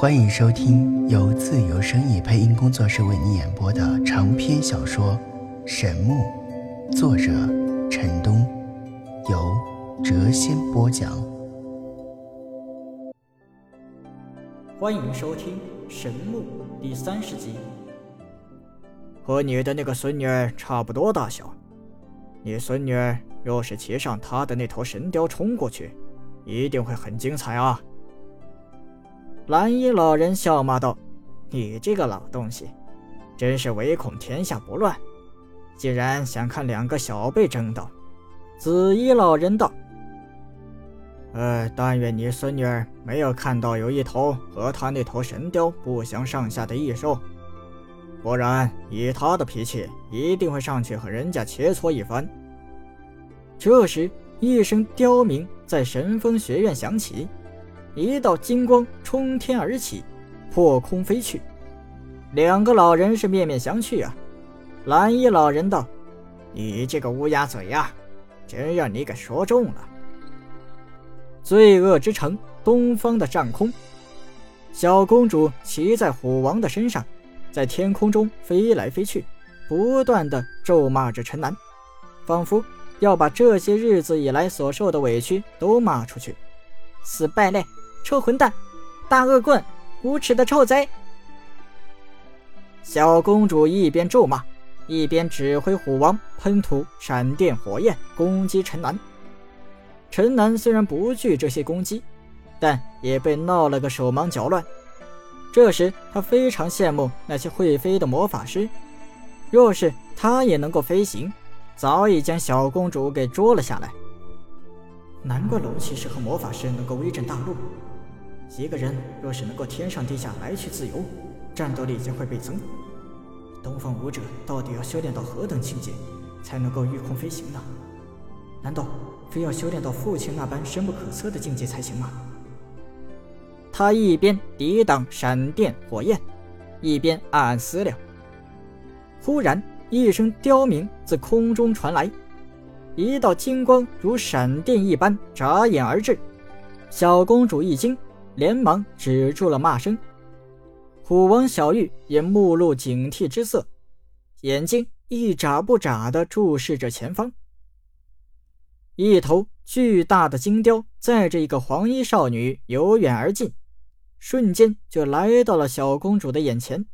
欢迎收听由自由声意配音工作室为你演播的长篇小说《神木》，作者陈东，由谪仙播讲。欢迎收听《神木》第三十集。和你的那个孙女儿差不多大小，你孙女儿若是骑上她的那头神雕冲过去，一定会很精彩啊！蓝衣老人笑骂道：“你这个老东西，真是唯恐天下不乱，竟然想看两个小辈争斗。”紫衣老人道：“呃，但愿你孙女儿没有看到有一头和他那头神雕不相上下的异兽，不然以他的脾气，一定会上去和人家切磋一番。”这时，一声刁鸣在神风学院响起。一道金光冲天而起，破空飞去。两个老人是面面相觑啊。蓝衣老人道：“你这个乌鸦嘴呀，真让你给说中了。”罪恶之城东方的上空，小公主骑在虎王的身上，在天空中飞来飞去，不断的咒骂着陈南，仿佛要把这些日子以来所受的委屈都骂出去。死败类！臭混蛋，大恶棍，无耻的臭贼！小公主一边咒骂，一边指挥虎王喷吐闪电火焰攻击陈南。陈南虽然不惧这些攻击，但也被闹了个手忙脚乱。这时他非常羡慕那些会飞的魔法师，若是他也能够飞行，早已将小公主给捉了下来。难怪龙骑士和魔法师能够威震大陆。一个人若是能够天上地下来去自由，战斗力将会倍增。东方武者到底要修炼到何等境界，才能够御空飞行呢？难道非要修炼到父亲那般深不可测的境界才行吗？他一边抵挡闪电火焰，一边暗暗思量。忽然，一声刁鸣自空中传来，一道金光如闪电一般眨眼而至。小公主一惊。连忙止住了骂声，虎王小玉也目露警惕之色，眼睛一眨不眨地注视着前方。一头巨大的金雕载着一个黄衣少女由远而近，瞬间就来到了小公主的眼前，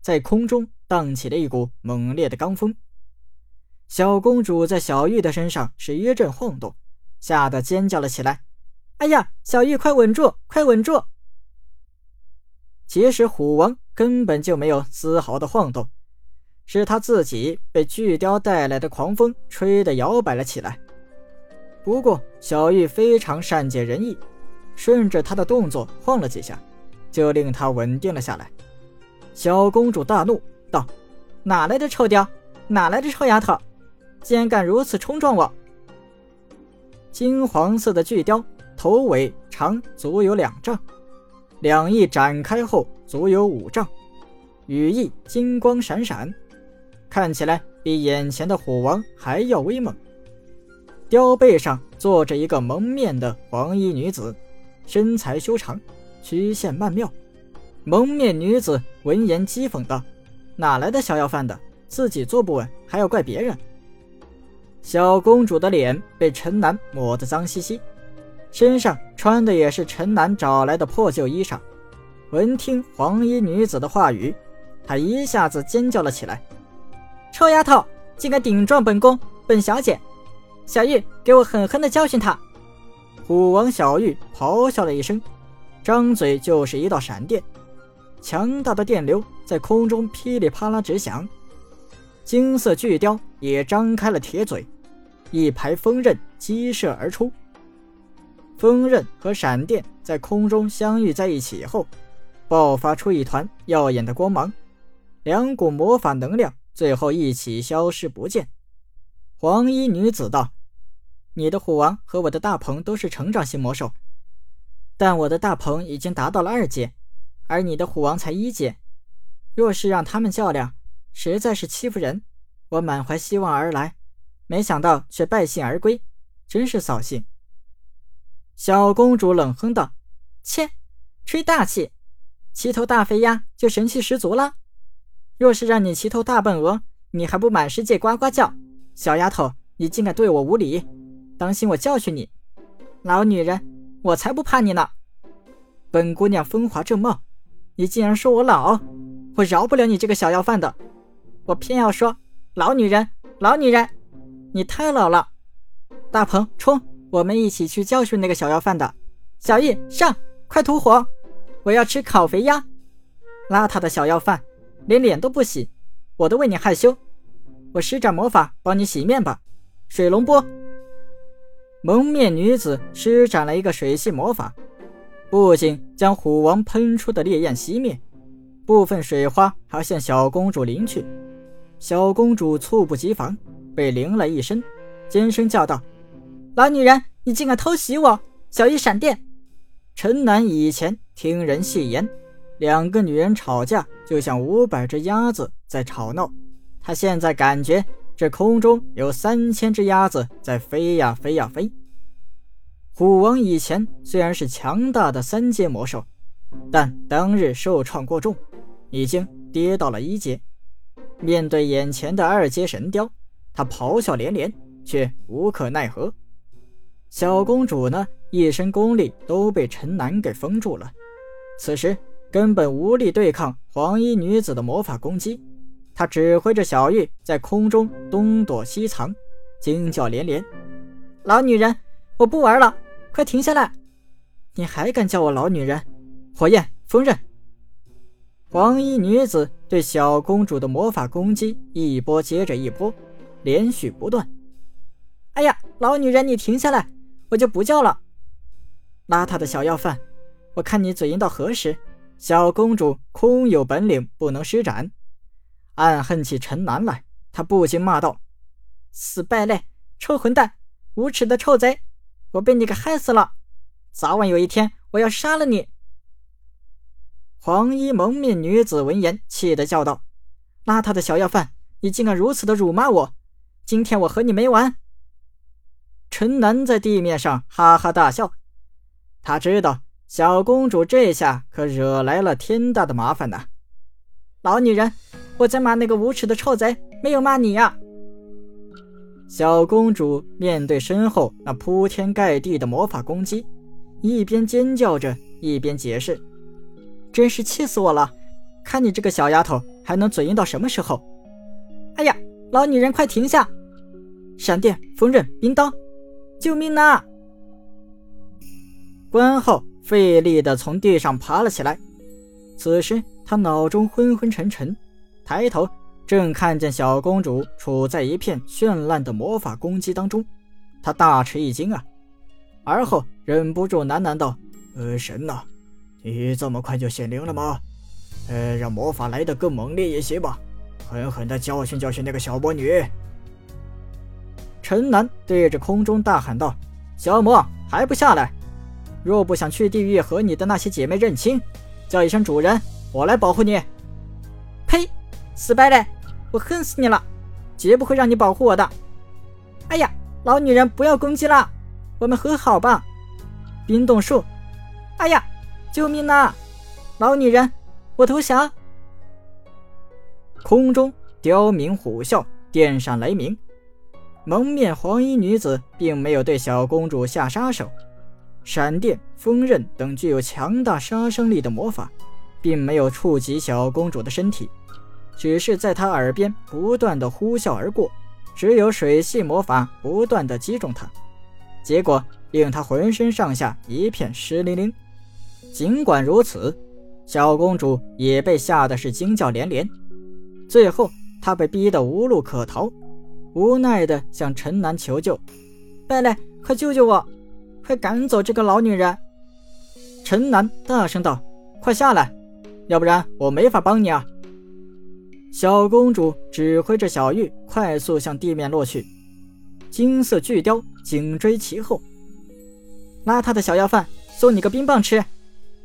在空中荡起了一股猛烈的罡风。小公主在小玉的身上是一阵晃动，吓得尖叫了起来。哎呀，小玉，快稳住，快稳住！其实虎王根本就没有丝毫的晃动，是他自己被巨雕带来的狂风吹得摇摆了起来。不过小玉非常善解人意，顺着他的动作晃了几下，就令他稳定了下来。小公主大怒道：“哪来的臭雕？哪来的臭丫头？竟然敢如此冲撞我！”金黄色的巨雕。头尾长足有两丈，两翼展开后足有五丈，羽翼金光闪闪，看起来比眼前的虎王还要威猛。雕背上坐着一个蒙面的黄衣女子，身材修长，曲线曼妙。蒙面女子闻言讥讽道：“哪来的小要饭的，自己坐不稳还要怪别人？”小公主的脸被陈南抹得脏兮兮。身上穿的也是陈楠找来的破旧衣裳。闻听黄衣女子的话语，她一下子尖叫了起来：“臭丫头，竟敢顶撞本宫、本小姐！小玉，给我狠狠地教训她！”虎王小玉咆哮了一声，张嘴就是一道闪电，强大的电流在空中噼里啪啦直响。金色巨雕也张开了铁嘴，一排锋刃激射而出。锋刃和闪电在空中相遇在一起后，爆发出一团耀眼的光芒，两股魔法能量最后一起消失不见。黄衣女子道：“你的虎王和我的大鹏都是成长型魔兽，但我的大鹏已经达到了二阶，而你的虎王才一阶。若是让他们较量，实在是欺负人。我满怀希望而来，没想到却败兴而归，真是扫兴。”小公主冷哼道：“切，吹大气！骑头大肥鸭就神气十足了。若是让你骑头大笨鹅，你还不满世界呱呱叫？小丫头，你竟敢对我无礼，当心我教训你！老女人，我才不怕你呢！本姑娘风华正茂，你竟然说我老，我饶不了你这个小要饭的！我偏要说，老女人，老女人，你太老了！大鹏冲，我们一起去教训那个小要饭的。小易上，快吐火！我要吃烤肥鸭。邋遢的小要饭，连脸都不洗，我都为你害羞。我施展魔法帮你洗面吧。水龙波。蒙面女子施展了一个水系魔法，不仅将虎王喷出的烈焰熄灭，部分水花还向小公主淋去。小公主猝不及防，被淋了一身，尖声叫道：“老女人，你竟敢偷袭我！”小易闪电。陈南以前听人戏言，两个女人吵架就像五百只鸭子在吵闹。他现在感觉这空中有三千只鸭子在飞呀飞呀飞。虎王以前虽然是强大的三阶魔兽，但当日受创过重，已经跌到了一阶。面对眼前的二阶神雕，他咆哮连连，却无可奈何。小公主呢？一身功力都被陈南给封住了，此时根本无力对抗黄衣女子的魔法攻击。她指挥着小玉在空中东躲西藏，惊叫连连：“老女人，我不玩了，快停下来！你还敢叫我老女人？火焰锋刃！”黄衣女子对小公主的魔法攻击一波接着一波，连续不断。哎呀，老女人，你停下来，我就不叫了。邋遢的小要饭，我看你嘴硬到何时？小公主空有本领不能施展，暗恨起陈南来，他不禁骂道：“死败类，臭混蛋，无耻的臭贼！我被你给害死了！早晚有一天，我要杀了你！”黄衣蒙面女子闻言，气得叫道：“邋遢的小要饭，你竟敢如此的辱骂我！今天我和你没完！”陈南在地面上哈哈大笑。他知道小公主这下可惹来了天大的麻烦呢。老女人，我在骂那个无耻的臭贼，没有骂你呀。小公主面对身后那铺天盖地的魔法攻击，一边尖叫着，一边解释：“真是气死我了！看你这个小丫头还能嘴硬到什么时候？”哎呀，老女人，快停下！闪电、锋刃、冰刀，救命啊！关浩费力地从地上爬了起来，此时他脑中昏昏沉沉，抬头正看见小公主处在一片绚烂的魔法攻击当中，他大吃一惊啊！而后忍不住喃喃道：“呃，神呐，你这么快就显灵了吗？呃，让魔法来得更猛烈一些吧，狠狠地教训教训那个小魔女。”陈南对着空中大喊道：“小魔还不下来！”若不想去地狱和你的那些姐妹认亲，叫一声主人，我来保护你。呸！死败类，我恨死你了，绝不会让你保护我的。哎呀，老女人不要攻击了，我们和好吧。冰冻术！哎呀，救命啊！老女人，我投降。空中刁鸣虎啸，电闪雷鸣，蒙面黄衣女子并没有对小公主下杀手。闪电、风刃等具有强大杀伤力的魔法，并没有触及小公主的身体，只是在她耳边不断的呼啸而过。只有水系魔法不断的击中她，结果令她浑身上下一片湿淋淋。尽管如此，小公主也被吓得是惊叫连连。最后，她被逼得无路可逃，无奈的向陈南求救：“贝类，快救救我！”快赶走这个老女人！陈南大声道：“快下来，要不然我没法帮你啊！”小公主指挥着小玉快速向地面落去，金色巨雕紧追其后。邋遢的小要饭，送你个冰棒吃！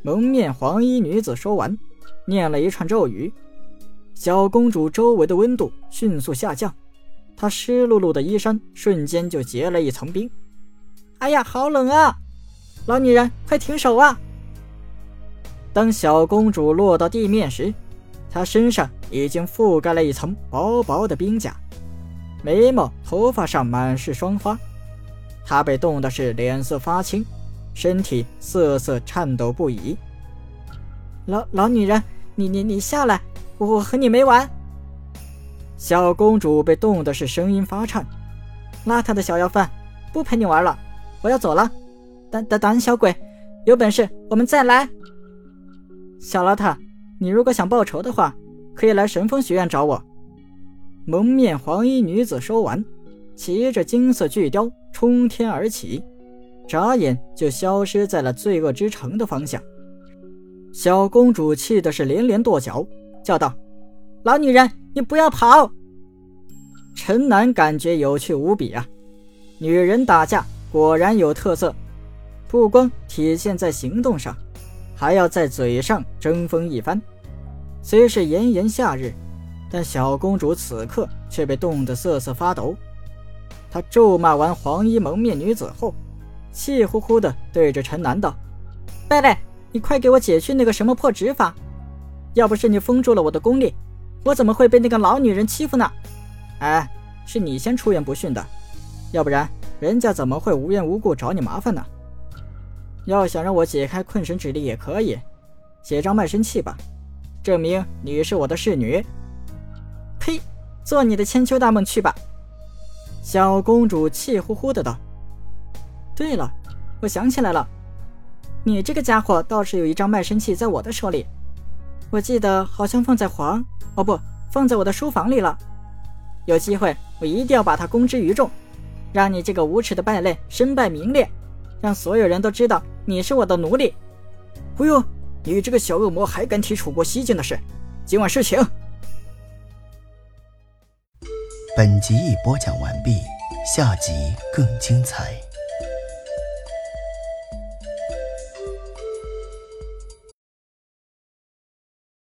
蒙面黄衣女子说完，念了一串咒语，小公主周围的温度迅速下降，她湿漉漉的衣衫瞬间就结了一层冰。哎呀，好冷啊！老女人，快停手啊！当小公主落到地面时，她身上已经覆盖了一层薄薄的冰甲，眉毛、头发上满是霜花。她被冻的是脸色发青，身体瑟瑟颤抖不已。老老女人，你你你下来，我和你没完！小公主被冻的是声音发颤。邋遢的小要饭，不陪你玩了，我要走了。胆胆胆小鬼，有本事我们再来！小邋遢，你如果想报仇的话，可以来神风学院找我。蒙面黄衣女子说完，骑着金色巨雕冲天而起，眨眼就消失在了罪恶之城的方向。小公主气的是连连跺脚，叫道：“老女人，你不要跑！”陈楠感觉有趣无比啊，女人打架果然有特色，不光体现在行动上。还要在嘴上争锋一番。虽是炎炎夏日，但小公主此刻却被冻得瑟瑟发抖。她咒骂完黄衣蒙面女子后，气呼呼地对着陈楠道：“贝贝，你快给我解去那个什么破指法！要不是你封住了我的功力，我怎么会被那个老女人欺负呢？哎，是你先出言不逊的，要不然人家怎么会无缘无故找你麻烦呢？”要想让我解开困神指令也可以，写张卖身契吧，证明你是我的侍女。呸！做你的千秋大梦去吧！小公主气呼呼的道。对了，我想起来了，你这个家伙倒是有一张卖身契在我的手里，我记得好像放在皇……哦不，放在我的书房里了。有机会我一定要把它公之于众，让你这个无耻的败类身败名裂。让所有人都知道你是我的奴隶。不用，你这个小恶魔还敢提楚国西境的事？今晚侍寝。本集已播讲完毕，下集更精彩。